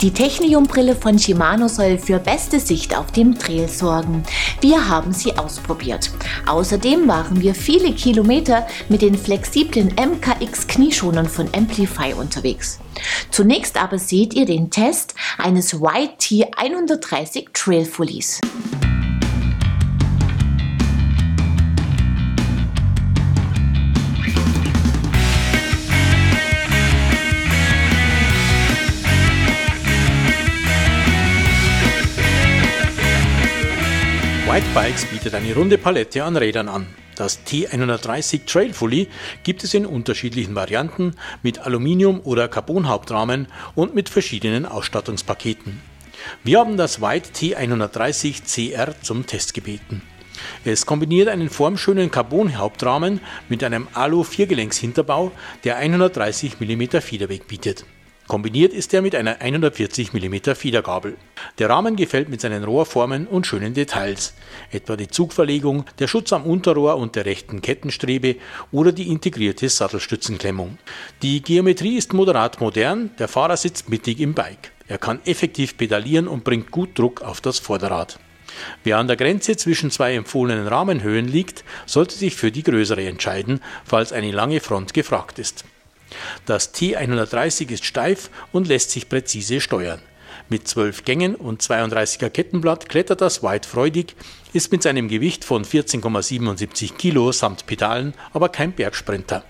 Die Technium-Brille von Shimano soll für beste Sicht auf dem Trail sorgen. Wir haben sie ausprobiert. Außerdem waren wir viele Kilometer mit den flexiblen MKX Knieschonern von Amplify unterwegs. Zunächst aber seht ihr den Test eines YT 130 Trail Fullies. White Bikes bietet eine runde Palette an Rädern an. Das T130 Trail Fully gibt es in unterschiedlichen Varianten mit Aluminium- oder Carbonhauptrahmen und mit verschiedenen Ausstattungspaketen. Wir haben das White T130 CR zum Test gebeten. Es kombiniert einen formschönen Carbonhauptrahmen mit einem Alu-Viergelenkshinterbau, der 130 mm Federweg bietet. Kombiniert ist er mit einer 140 mm Fiedergabel. Der Rahmen gefällt mit seinen Rohrformen und schönen Details, etwa die Zugverlegung, der Schutz am Unterrohr und der rechten Kettenstrebe oder die integrierte Sattelstützenklemmung. Die Geometrie ist moderat modern, der Fahrer sitzt mittig im Bike. Er kann effektiv pedalieren und bringt gut Druck auf das Vorderrad. Wer an der Grenze zwischen zwei empfohlenen Rahmenhöhen liegt, sollte sich für die größere entscheiden, falls eine lange Front gefragt ist. Das T130 ist steif und lässt sich präzise steuern. Mit 12 Gängen und 32er Kettenblatt klettert das White freudig, ist mit seinem Gewicht von 14,77 Kilo samt Pedalen aber kein Bergsprinter.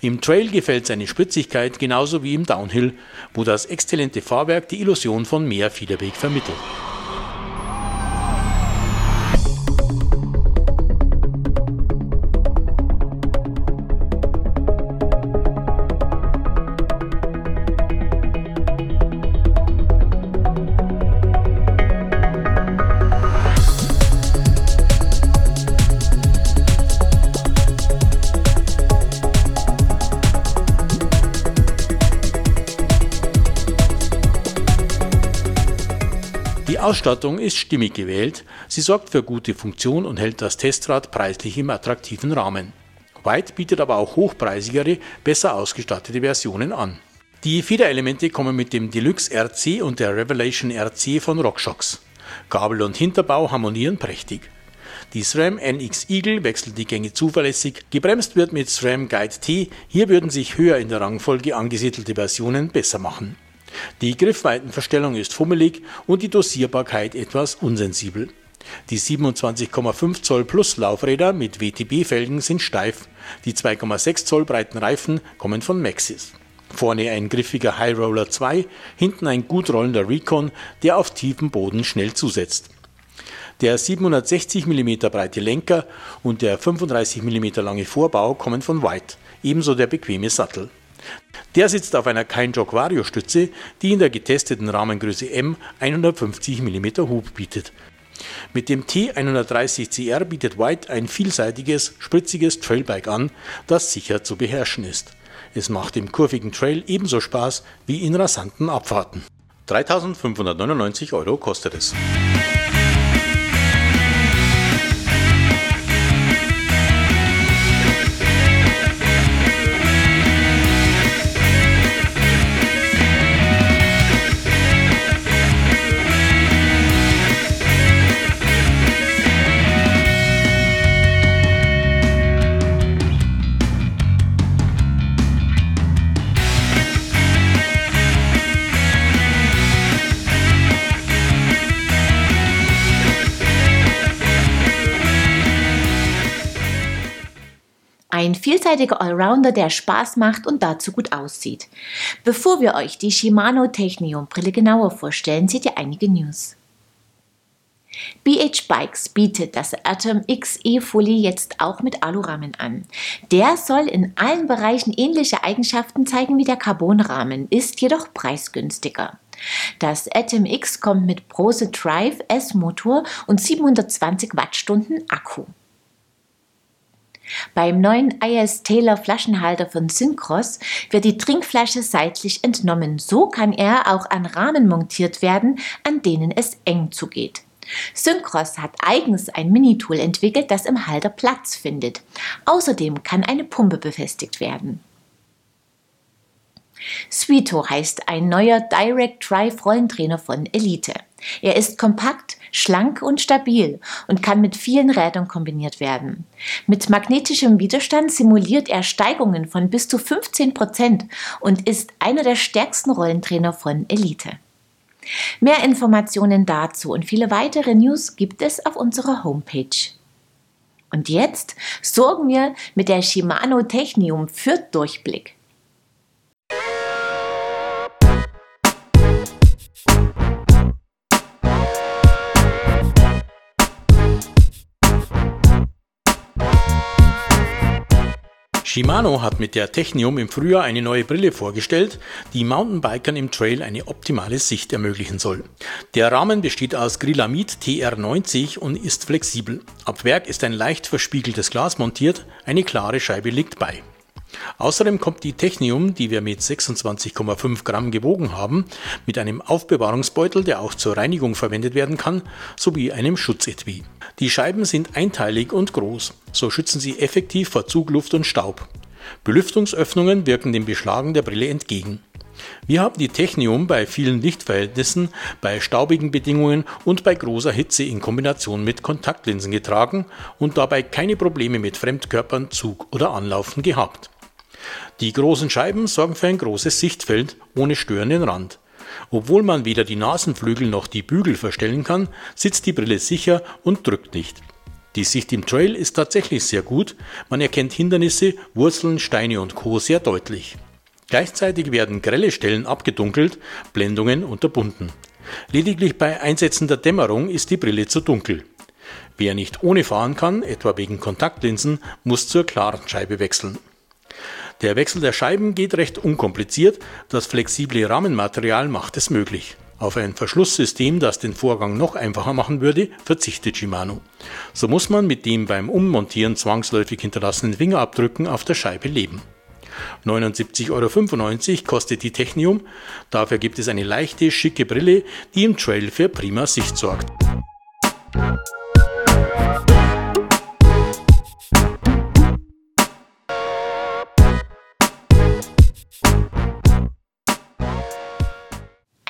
Im Trail gefällt seine Spritzigkeit genauso wie im Downhill, wo das exzellente Fahrwerk die Illusion von mehr Federweg vermittelt. Ausstattung ist stimmig gewählt, sie sorgt für gute Funktion und hält das Testrad preislich im attraktiven Rahmen. White bietet aber auch hochpreisigere, besser ausgestattete Versionen an. Die Federelemente kommen mit dem Deluxe RC und der Revelation RC von RockShox. Gabel und Hinterbau harmonieren prächtig. Die SRAM NX Eagle wechselt die Gänge zuverlässig, gebremst wird mit SRAM Guide T, hier würden sich höher in der Rangfolge angesiedelte Versionen besser machen. Die Griffweitenverstellung ist fummelig und die Dosierbarkeit etwas unsensibel. Die 27,5 Zoll Plus Laufräder mit WTB-Felgen sind steif, die 2,6 Zoll breiten Reifen kommen von Maxis. Vorne ein griffiger High Roller 2, hinten ein gut rollender Recon, der auf tiefem Boden schnell zusetzt. Der 760 mm breite Lenker und der 35 mm lange Vorbau kommen von White, ebenso der bequeme Sattel. Der sitzt auf einer Kainjok Vario Stütze, die in der getesteten Rahmengröße M 150 mm Hub bietet. Mit dem T130 CR bietet White ein vielseitiges, spritziges Trailbike an, das sicher zu beherrschen ist. Es macht im kurvigen Trail ebenso Spaß wie in rasanten Abfahrten. 3599 Euro kostet es. Ein vielseitiger Allrounder, der Spaß macht und dazu gut aussieht. Bevor wir euch die Shimano Technium Brille genauer vorstellen, seht ihr einige News. BH Bikes bietet das Atom XE Fully jetzt auch mit Alurahmen an. Der soll in allen Bereichen ähnliche Eigenschaften zeigen wie der Carbonrahmen, ist jedoch preisgünstiger. Das Atom X kommt mit Prose Drive S-Motor und 720 Wattstunden Akku. Beim neuen IS Taylor Flaschenhalter von Syncross wird die Trinkflasche seitlich entnommen. So kann er auch an Rahmen montiert werden, an denen es eng zugeht. Syncross hat eigens ein Minitool entwickelt, das im Halter Platz findet. Außerdem kann eine Pumpe befestigt werden. Sweeto heißt ein neuer Direct Drive Rollentrainer von Elite. Er ist kompakt, schlank und stabil und kann mit vielen Rädern kombiniert werden. Mit magnetischem Widerstand simuliert er Steigungen von bis zu 15 Prozent und ist einer der stärksten Rollentrainer von Elite. Mehr Informationen dazu und viele weitere News gibt es auf unserer Homepage. Und jetzt sorgen wir mit der Shimano Technium für Durchblick. Shimano hat mit der Technium im Frühjahr eine neue Brille vorgestellt, die Mountainbikern im Trail eine optimale Sicht ermöglichen soll. Der Rahmen besteht aus Grilamid TR90 und ist flexibel. Ab Werk ist ein leicht verspiegeltes Glas montiert, eine klare Scheibe liegt bei. Außerdem kommt die Technium, die wir mit 26,5 Gramm gewogen haben, mit einem Aufbewahrungsbeutel, der auch zur Reinigung verwendet werden kann, sowie einem Schutzetui. Die Scheiben sind einteilig und groß, so schützen sie effektiv vor Zugluft und Staub. Belüftungsöffnungen wirken dem Beschlagen der Brille entgegen. Wir haben die Technium bei vielen Lichtverhältnissen, bei staubigen Bedingungen und bei großer Hitze in Kombination mit Kontaktlinsen getragen und dabei keine Probleme mit Fremdkörpern, Zug oder Anlaufen gehabt. Die großen Scheiben sorgen für ein großes Sichtfeld ohne störenden Rand. Obwohl man weder die Nasenflügel noch die Bügel verstellen kann, sitzt die Brille sicher und drückt nicht. Die Sicht im Trail ist tatsächlich sehr gut, man erkennt Hindernisse, Wurzeln, Steine und Co. sehr deutlich. Gleichzeitig werden grelle Stellen abgedunkelt, Blendungen unterbunden. Lediglich bei einsetzender Dämmerung ist die Brille zu dunkel. Wer nicht ohne fahren kann, etwa wegen Kontaktlinsen, muss zur klaren Scheibe wechseln. Der Wechsel der Scheiben geht recht unkompliziert, das flexible Rahmenmaterial macht es möglich. Auf ein Verschlusssystem, das den Vorgang noch einfacher machen würde, verzichtet Shimano. So muss man mit dem beim Ummontieren zwangsläufig hinterlassenen Fingerabdrücken auf der Scheibe leben. 79,95 Euro kostet die Technium, dafür gibt es eine leichte, schicke Brille, die im Trail für prima Sicht sorgt.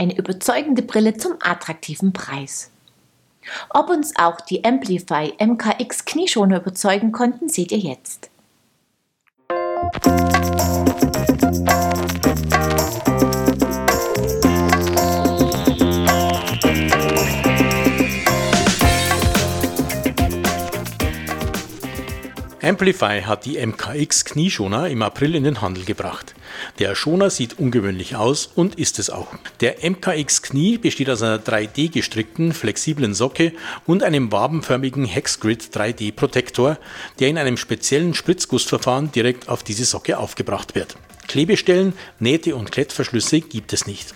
Eine überzeugende Brille zum attraktiven Preis. Ob uns auch die Amplify MKX Knieschoner überzeugen konnten, seht ihr jetzt. Amplify hat die MKX Knieschoner im April in den Handel gebracht. Der Schoner sieht ungewöhnlich aus und ist es auch. Der MKX Knie besteht aus einer 3D gestrickten, flexiblen Socke und einem wabenförmigen Hexgrid 3D Protektor, der in einem speziellen Spritzgussverfahren direkt auf diese Socke aufgebracht wird. Klebestellen, Nähte und Klettverschlüsse gibt es nicht.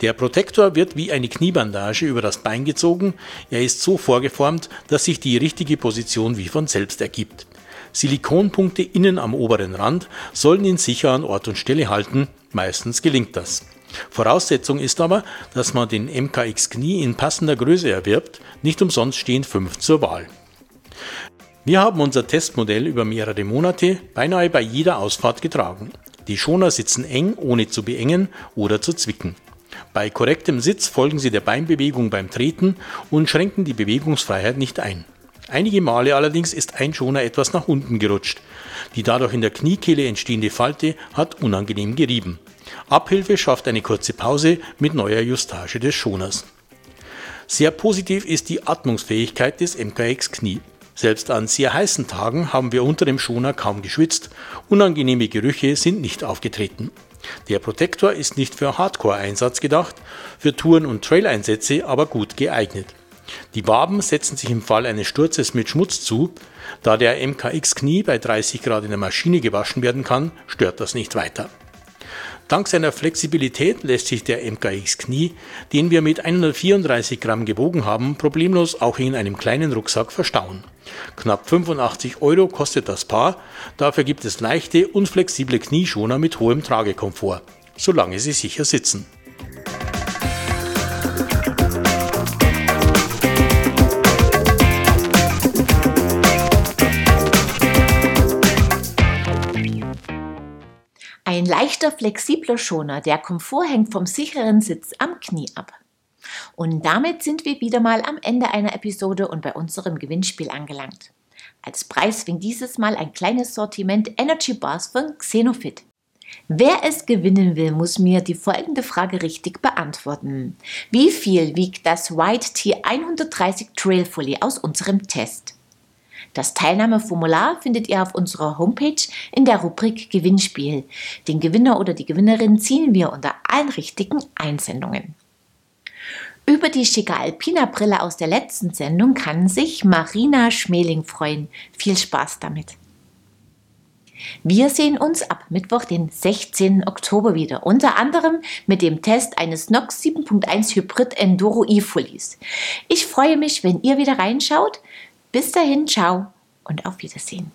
Der Protektor wird wie eine Kniebandage über das Bein gezogen. Er ist so vorgeformt, dass sich die richtige Position wie von selbst ergibt. Silikonpunkte innen am oberen Rand sollen ihn sicher an Ort und Stelle halten, meistens gelingt das. Voraussetzung ist aber, dass man den MKX Knie in passender Größe erwirbt, nicht umsonst stehen fünf zur Wahl. Wir haben unser Testmodell über mehrere Monate beinahe bei jeder Ausfahrt getragen. Die Schoner sitzen eng, ohne zu beengen oder zu zwicken. Bei korrektem Sitz folgen sie der Beinbewegung beim Treten und schränken die Bewegungsfreiheit nicht ein. Einige Male allerdings ist ein Schoner etwas nach unten gerutscht. Die dadurch in der Kniekehle entstehende Falte hat unangenehm gerieben. Abhilfe schafft eine kurze Pause mit neuer Justage des Schoners. Sehr positiv ist die Atmungsfähigkeit des MKX Knie. Selbst an sehr heißen Tagen haben wir unter dem Schoner kaum geschwitzt, unangenehme Gerüche sind nicht aufgetreten. Der Protektor ist nicht für Hardcore-Einsatz gedacht, für Touren- und Trail-Einsätze aber gut geeignet. Die Waben setzen sich im Fall eines Sturzes mit Schmutz zu. Da der MKX Knie bei 30 Grad in der Maschine gewaschen werden kann, stört das nicht weiter. Dank seiner Flexibilität lässt sich der MKX Knie, den wir mit 134 Gramm gewogen haben, problemlos auch in einem kleinen Rucksack verstauen. Knapp 85 Euro kostet das Paar, dafür gibt es leichte und flexible Knieschoner mit hohem Tragekomfort, solange sie sicher sitzen. Leichter, flexibler Schoner, der Komfort hängt vom sicheren Sitz am Knie ab. Und damit sind wir wieder mal am Ende einer Episode und bei unserem Gewinnspiel angelangt. Als Preis fing dieses Mal ein kleines Sortiment Energy Bars von Xenofit. Wer es gewinnen will, muss mir die folgende Frage richtig beantworten. Wie viel wiegt das White T130 Trail Fully aus unserem Test? Das Teilnahmeformular findet ihr auf unserer Homepage in der Rubrik Gewinnspiel. Den Gewinner oder die Gewinnerin ziehen wir unter allen richtigen Einsendungen. Über die schicke Alpina-Brille aus der letzten Sendung kann sich Marina Schmeling freuen. Viel Spaß damit! Wir sehen uns ab Mittwoch, den 16. Oktober wieder, unter anderem mit dem Test eines Nox 7.1 Hybrid Enduro E-Fullies. Ich freue mich, wenn ihr wieder reinschaut. Bis dahin, ciao und auf Wiedersehen.